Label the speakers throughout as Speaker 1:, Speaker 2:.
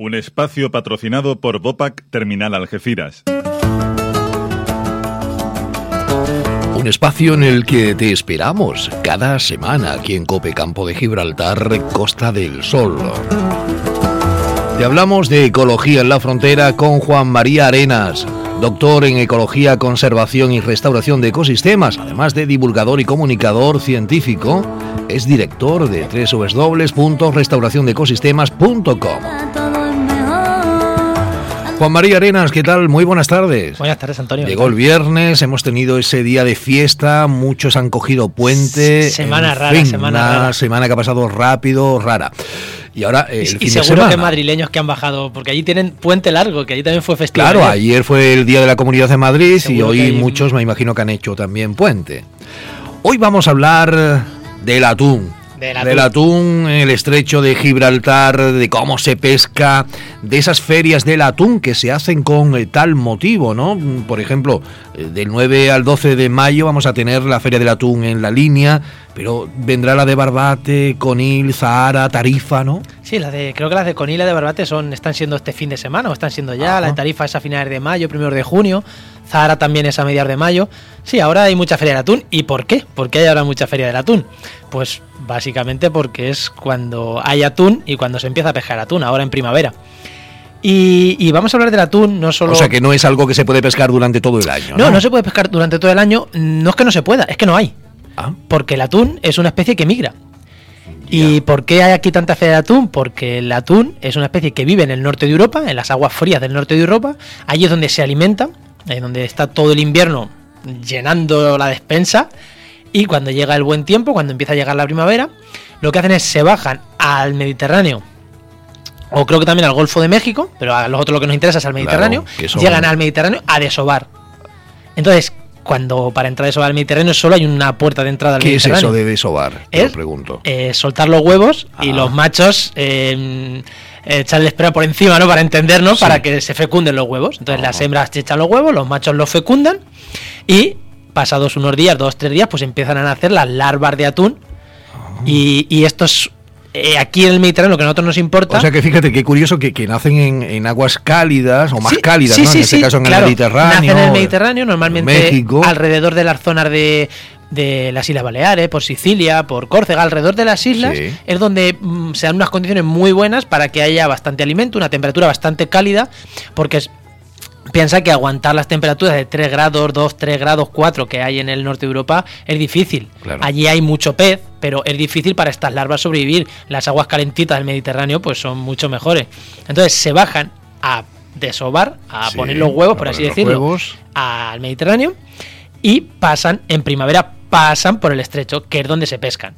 Speaker 1: Un espacio patrocinado por Bopac Terminal Algeciras.
Speaker 2: Un espacio en el que te esperamos cada semana aquí en Cope Campo de Gibraltar, Costa del Sol. Te hablamos de ecología en la frontera con Juan María Arenas, doctor en ecología, conservación y restauración de ecosistemas, además de divulgador y comunicador científico. Es director de www.restauraciondeecosistemas.com. Juan María Arenas, ¿qué tal? Muy buenas tardes.
Speaker 3: Buenas tardes, Antonio.
Speaker 2: Llegó el viernes, hemos tenido ese día de fiesta, muchos han cogido puente.
Speaker 3: Semana rara, semana rara.
Speaker 2: semana que ha pasado rápido, rara. Y ahora eh, el
Speaker 3: y, seguro que madrileños que han bajado, porque allí tienen puente largo, que allí también fue festival.
Speaker 2: Claro, ayer fue el Día de la Comunidad de Madrid y hoy muchos me imagino que han hecho también puente. Hoy vamos a hablar del atún. Del atún. el estrecho de Gibraltar, de cómo se pesca, de esas ferias del atún que se hacen con eh, tal motivo, ¿no? Por ejemplo, eh, del 9 al 12 de mayo vamos a tener la feria del atún en la línea, pero vendrá la de Barbate, Conil, Zahara, Tarifa, ¿no?
Speaker 3: Sí, la de, creo que las de Conil y la de Barbate son, están siendo este fin de semana o están siendo ya, la de Tarifa es a finales de mayo, primero de junio. Zahara también es a mediados de mayo. Sí, ahora hay mucha feria del atún. ¿Y por qué? ¿Por qué hay ahora mucha feria del atún? Pues básicamente porque es cuando hay atún y cuando se empieza a pescar atún, ahora en primavera. Y, vamos a hablar del atún, no solo...
Speaker 2: O sea, que no es algo que se puede pescar durante todo el año.
Speaker 3: No, no, no se puede pescar durante todo el año. No es que no se pueda, es que no hay. Ah. Porque el atún es una especie que migra. ¿Y por qué hay aquí tanta feria de atún? Porque el atún es una especie que vive en el norte de Europa, en las aguas frías del norte de Europa. Allí es donde se alimenta en donde está todo el invierno llenando la despensa. Y cuando llega el buen tiempo, cuando empieza a llegar la primavera, lo que hacen es se bajan al Mediterráneo o creo que también al Golfo de México, pero a los otros lo que nos interesa es al Mediterráneo, llegan al Mediterráneo a desovar. Entonces, cuando para entrar a desovar al Mediterráneo solo hay una puerta de entrada al Mediterráneo.
Speaker 2: ¿Qué es eso de desovar? Te pregunto.
Speaker 3: Eh, soltar los huevos y ah. los machos eh, echarle espera por encima, ¿no? Para entendernos, para que se fecunden los huevos. Entonces las hembras echan los huevos, los machos los fecundan y pasados unos días, dos, tres días, pues empiezan a nacer las larvas de atún. Ah. Y, y estos eh, aquí en el Mediterráneo lo que a nosotros nos importa.
Speaker 2: O sea que fíjate qué curioso que, nacen en, aguas cálidas o más cálidas, ¿no? en este caso en el Mediterráneo.
Speaker 3: Nacen en el Mediterráneo, normalmente alrededor de las zonas de, de las Islas Baleares, por Sicilia, por Córcega, alrededor de las islas, es donde mm, se dan unas condiciones muy buenas para que haya bastante alimento, una temperatura bastante cálida, porque piensa que aguantar las temperaturas de 3 grados, 2, 3 grados, 4 que hay en el norte de Europa es difícil. Allí hay mucho pez, pero es difícil para estas larvas sobrevivir. Las aguas calentitas del Mediterráneo pues son mucho mejores. Entonces se bajan a desovar, a poner los huevos, por así decirlo, al Mediterráneo y pasan en primavera pasan por el estrecho, que es donde se pescan.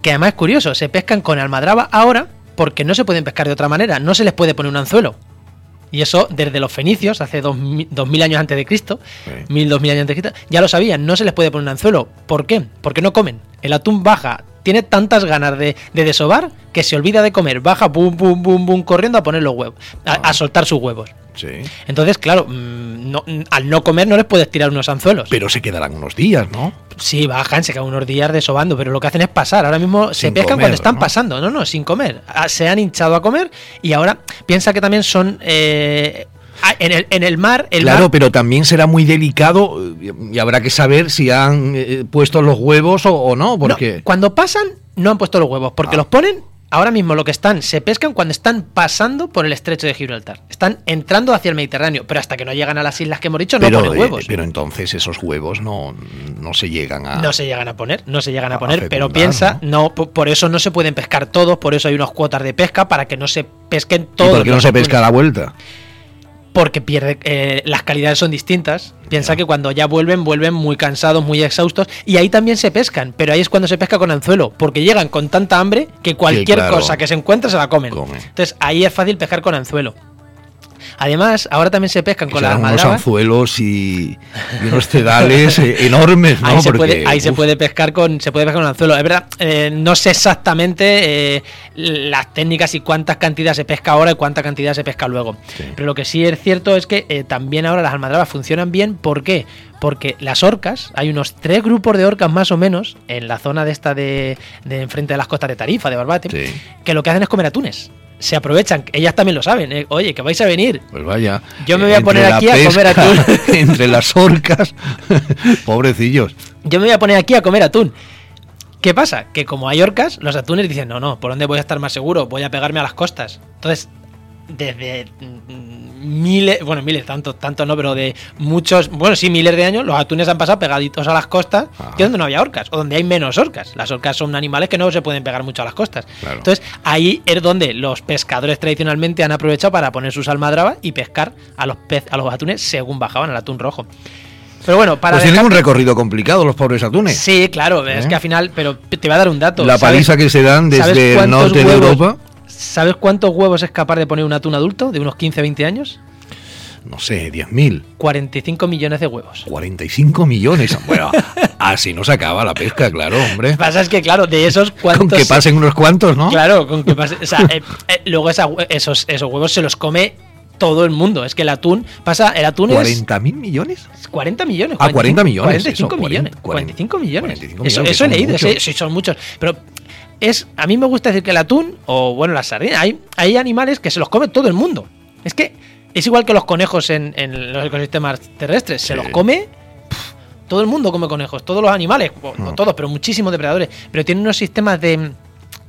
Speaker 3: Que además es curioso, se pescan con almadraba ahora porque no se pueden pescar de otra manera, no se les puede poner un anzuelo. Y eso desde los fenicios, hace dos, mil años antes de Cristo, mil, dos mil años antes de Cristo, ya lo sabían, no se les puede poner un anzuelo. ¿Por qué? Porque no comen. El atún baja, tiene tantas ganas de, de desovar que se olvida de comer, baja, bum, bum, bum, bum, corriendo a poner los huevos, a soltar sus huevos. Entonces, claro, mm, al no comer no les puedes tirar unos anzuelos.
Speaker 2: Pero se quedarán unos días, ¿no?
Speaker 3: Sí, bajan, se quedan unos días desobando, pero lo que hacen es pasar. Ahora mismo se pescan cuando están pasando, no, no, sin comer. Ah, se han hinchado a comer y ahora piensa que también son eh, en el, en el, mar. El
Speaker 2: claro, pero también será muy delicado y habrá que saber si han eh, puesto los huevos o, no. Porque...
Speaker 3: cuando pasan, no han puesto los huevos, porque ah. los ponen ahora mismo lo que están, se pescan cuando están pasando por el estrecho de Gibraltar. Están entrando hacia el Mediterráneo, pero hasta que no llegan a las islas que hemos dicho, no ponen eh, huevos.
Speaker 2: pero entonces esos huevos no, no se llegan a.
Speaker 3: No se llegan a poner, no se llegan a, poner, pero piensa, ¿no? por eso no se pueden pescar todos, por eso hay unas cuotas de pesca para que no se pesquen todos.
Speaker 2: ¿Y por qué no se pesca a la vuelta?
Speaker 3: porque pierde eh, las calidades son distintas. Piensa que cuando ya vuelven, vuelven muy cansados, muy exhaustos, y ahí también se pescan, pero ahí es cuando se pesca con anzuelo, porque llegan con tanta hambre que cualquier cosa que se encuentre se la comen. Entonces ahí es fácil pescar con anzuelo. Además, ahora también se pescan con las
Speaker 2: unos anzuelos y, unos cedales eh, enormes, ¿no?
Speaker 3: Ahí, se, puede, ahí se puede pescar con se puede pescar con anzuelo. Es verdad, eh, no sé exactamente eh, las técnicas y cuántas cantidades se pesca ahora y cuánta cantidad se pesca luego. Pero lo que sí es cierto es que también ahora las almadrabas funcionan bien. ¿Por qué? Porque las orcas, hay unos tres grupos de orcas más o menos en la zona de esta de, de enfrente de las costas de Tarifa, de Barbate, que lo que hacen es comer atunes se aprovechan, ellas también lo saben, ¿eh? oye, que vais a venir.
Speaker 2: Pues vaya.
Speaker 3: Yo me voy a poner aquí a comer atún.
Speaker 2: entre las orcas, pobrecillos.
Speaker 3: Yo me voy a poner aquí a comer atún. ¿Qué pasa? Que como hay orcas, los atunes dicen, no, no, ¿por dónde voy a estar más seguro? Voy a pegarme a las costas. Entonces, desde miles, bueno, miles, tanto, tanto no, pero de muchos, bueno, sí, miles de años, los atunes han pasado pegaditos a las costas, que es donde no había orcas, o donde hay menos orcas. Las orcas son animales que no se pueden pegar mucho a las costas. Entonces, ahí es donde los pescadores tradicionalmente han aprovechado para poner sus almadrabas y pescar a los pez, a los atunes según bajaban al atún rojo. Pero bueno, para.
Speaker 2: Pues tienen un recorrido complicado los pobres atunes.
Speaker 3: Sí, claro, es ¿Eh? que al final, pero te voy a dar un dato.
Speaker 2: La paliza que se dan desde el norte de Europa.
Speaker 3: ¿Sabes cuántos huevos es capaz de poner un atún adulto de unos 15-20 años?
Speaker 2: No sé, 10.000.
Speaker 3: 45 millones de huevos.
Speaker 2: 45 millones. Bueno, así no se acaba la pesca, claro, hombre. Lo
Speaker 3: que pasa es que, claro, de esos cuantos.
Speaker 2: Con que pasen unos cuantos, ¿no?
Speaker 3: Claro, con que pasen. O sea, eh, eh, luego esos, esos huevos se los come todo el mundo. Es que el atún pasa, el atún
Speaker 2: ¿40 mil millones?
Speaker 3: 40 millones.
Speaker 2: Ah, 40 millones.
Speaker 3: 45 millones. 45 millones. eso, eso he leído, sí, son muchos. Pero es, a mí me gusta decir que el atún, o bueno, las sardinas, hay, hay animales que se los come todo el mundo. Es que es igual que los conejos en, los ecosistemas terrestres, se los come todo el mundo come conejos, todos los animales, no ah. todos, pero muchísimos depredadores, pero tienen unos sistemas de,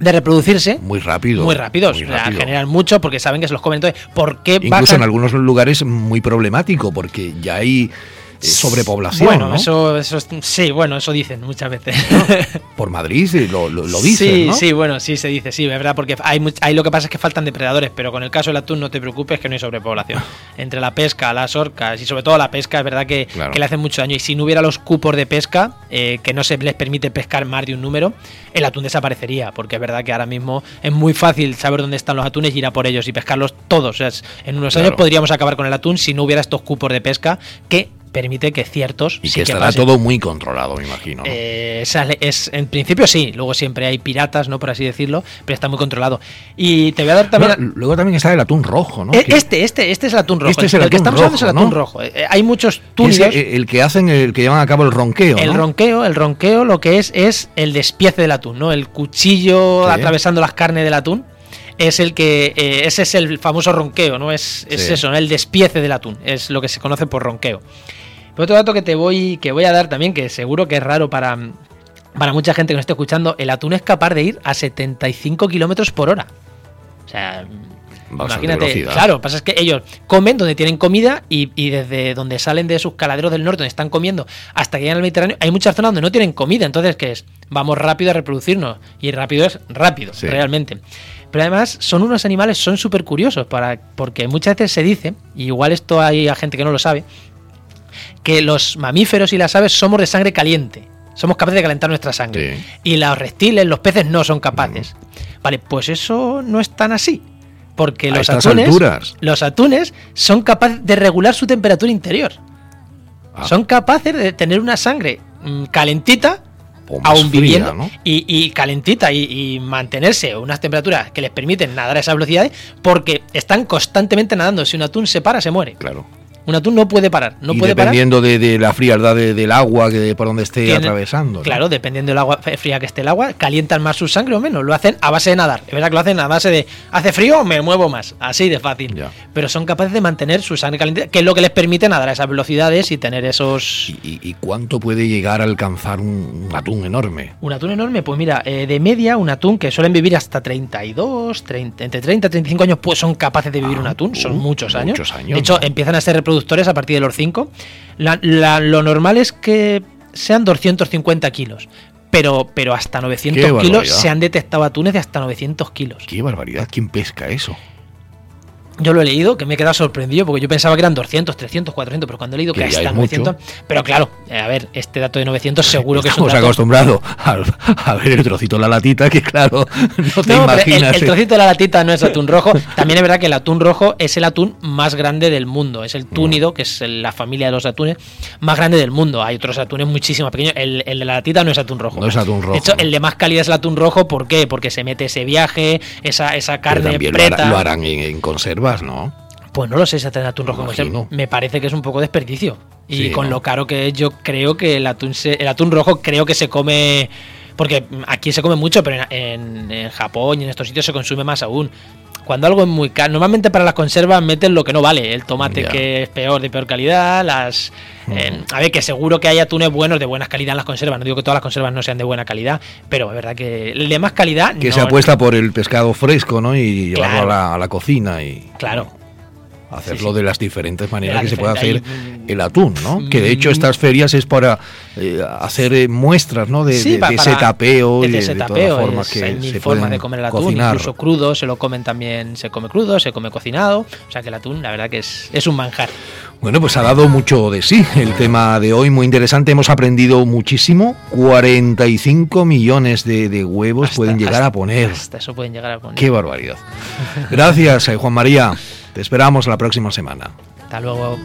Speaker 3: de reproducirse.
Speaker 2: Muy rápido
Speaker 3: muy rápidos generan mucho porque saben que se los comen. Entonces ¿por qué
Speaker 2: incluso en algunos lugares muy problemático porque ya hay sobrepoblación.
Speaker 3: Bueno, eso, eso sí, bueno, eso dicen muchas veces.
Speaker 2: Por Madrid lo, lo, dicen.
Speaker 3: Sí, sí, bueno, sí se dice, sí, es verdad, porque hay, hay lo que pasa es que faltan depredadores, pero con el caso del atún no te preocupes que no hay sobrepoblación. Entre la pesca, las orcas y sobre todo la pesca, es verdad que, le hacen mucho daño. Y si no hubiera los cupos de pesca, eh, que no se les permite pescar más de un número, el atún desaparecería, porque es verdad que ahora mismo es muy fácil saber dónde están los atunes y ir a por ellos y pescarlos todos. O sea, en unos años podríamos acabar con el atún si no hubiera estos cupos de pesca que permite que ciertos.
Speaker 2: Y que estará todo muy controlado, me imagino.
Speaker 3: Eh, es, en principio sí, luego siempre hay piratas, ¿no? Por así decirlo, pero está muy controlado. Y te voy a dar también.
Speaker 2: luego también está el atún rojo, ¿no?
Speaker 3: E, este, este, este es el atún rojo. Este es el, que estamos hablando es el atún rojo. Eh, hay muchos túneles.
Speaker 2: El, que hacen, el que llevan a cabo el ronqueo.
Speaker 3: El ronqueo, el ronqueo lo que es es el despiece del atún, ¿no? El cuchillo atravesando las carnes del atún es el que eh, ese es el famoso ronqueo, ¿no? Es, es eso, ¿no? el despiece del atún, es lo que se conoce por ronqueo otro dato que te voy, que voy a dar también, que seguro que es raro para, para mucha gente que nos esté escuchando, el atún es capaz de ir a 75 kilómetros por hora. O sea, imagínate. Claro, pasa es que ellos comen donde tienen comida y, desde donde salen de sus caladeros del norte, donde están comiendo, hasta que llegan al Mediterráneo, hay muchas zonas donde no tienen comida. Entonces, ¿qué es? Vamos rápido a reproducirnos. Y rápido es rápido, realmente. Pero además son unos animales, son súper curiosos, para, porque muchas veces se dice, y igual esto hay gente que no lo sabe, que los mamíferos y las aves somos de sangre caliente. Somos capaces de calentar nuestra sangre. Y los reptiles, los peces no son capaces. Vale, pues eso no es tan así. Porque los atunes, los atunes son capaces de regular su temperatura interior. Ah. Son capaces de tener una sangre mm, calentita aún viviendo y, calentita y, y, mantenerse unas temperaturas que les permiten nadar a esas velocidades porque están constantemente nadando. Si un atún se para, se muere.
Speaker 2: Claro.
Speaker 3: Un atún no puede parar. No puede
Speaker 2: dependiendo De, la frialdad del agua que por donde esté atravesando.
Speaker 3: Claro, dependiendo del agua fría que esté el agua, calientan más su sangre o menos. Lo hacen a base de nadar. Es verdad que lo hacen a base de hace frío, me muevo más. Así de fácil. Pero son capaces de mantener su sangre caliente, que es lo que les permite nadar a esas velocidades y tener esos.
Speaker 2: ¿Y, cuánto puede llegar a alcanzar un, atún enorme?
Speaker 3: Un atún enorme, pues mira, eh, de media, un atún que suelen vivir hasta 32, 30, entre 30 y 35 años, pues son capaces de vivir ah, un atún. Son uh, muchos años. Muchos años. De hecho, empiezan a ser a partir de los 5. lo normal es que sean 250 kilos. Pero, pero hasta 900 kilos se han detectado atunes de hasta 900 kilos.
Speaker 2: ¡Qué barbaridad! ¿Quién pesca eso?
Speaker 3: Yo lo he leído, que me he quedado sorprendido, porque yo pensaba que eran 200, 300, 400, pero cuando he leído que, hasta 900... Pero claro, eh, a ver, este dato de 900 seguro que es un
Speaker 2: dato... acostumbrado a, ver el trocito de la latita, que claro, no te imaginas...
Speaker 3: El, trocito de la latita no es atún rojo. También es verdad que el atún rojo es el atún más grande del mundo. Es el túnido, que es la familia de los atunes, más grande del mundo. Hay otros atunes muchísimo más pequeños. El, de la latita no es atún rojo.
Speaker 2: No es atún rojo. De
Speaker 3: hecho, el de más calidad es el atún rojo. ¿Por qué? Porque se mete ese viaje, esa, esa carne preta.
Speaker 2: Lo, harán, en conserva ¿no?
Speaker 3: Pues no lo sé si hacer atún rojo Me parece que es un poco desperdicio. Y con lo caro que es, yo creo que el atún, el atún rojo creo que se come... Porque aquí se come mucho, pero en, Japón y en estos sitios se consume más aún. Cuando algo es muy caro, normalmente para las conservas meten lo que no vale, el tomate que es peor, de peor calidad, las... Mm. Eh, a ver, que seguro que hay atunes buenos de buena calidad en las conservas, no digo que todas las conservas no sean de buena calidad, pero es verdad que el de más calidad...
Speaker 2: Que se apuesta por el pescado fresco, ¿no? Y llevarlo a, la, a la cocina y...
Speaker 3: Claro,
Speaker 2: hacerlo de las diferentes maneras que se puede hacer el atún, ¿no? Que de hecho estas ferias es para eh, hacer eh, muestras, ¿no? De, ese tapeo y de, ese tapeo,
Speaker 3: formas que se formas de comer el atún, incluso crudo, se lo comen también, se come crudo, se come cocinado, o sea que el atún la verdad que es, es un manjar.
Speaker 2: Bueno, pues ha dado mucho de sí el tema de hoy, muy interesante, hemos aprendido muchísimo, 45 millones de, huevos pueden llegar a poner.
Speaker 3: Hasta eso pueden llegar a poner.
Speaker 2: Qué barbaridad. Gracias, eh, Juan María. Te esperamos la próxima semana.
Speaker 3: Hasta luego.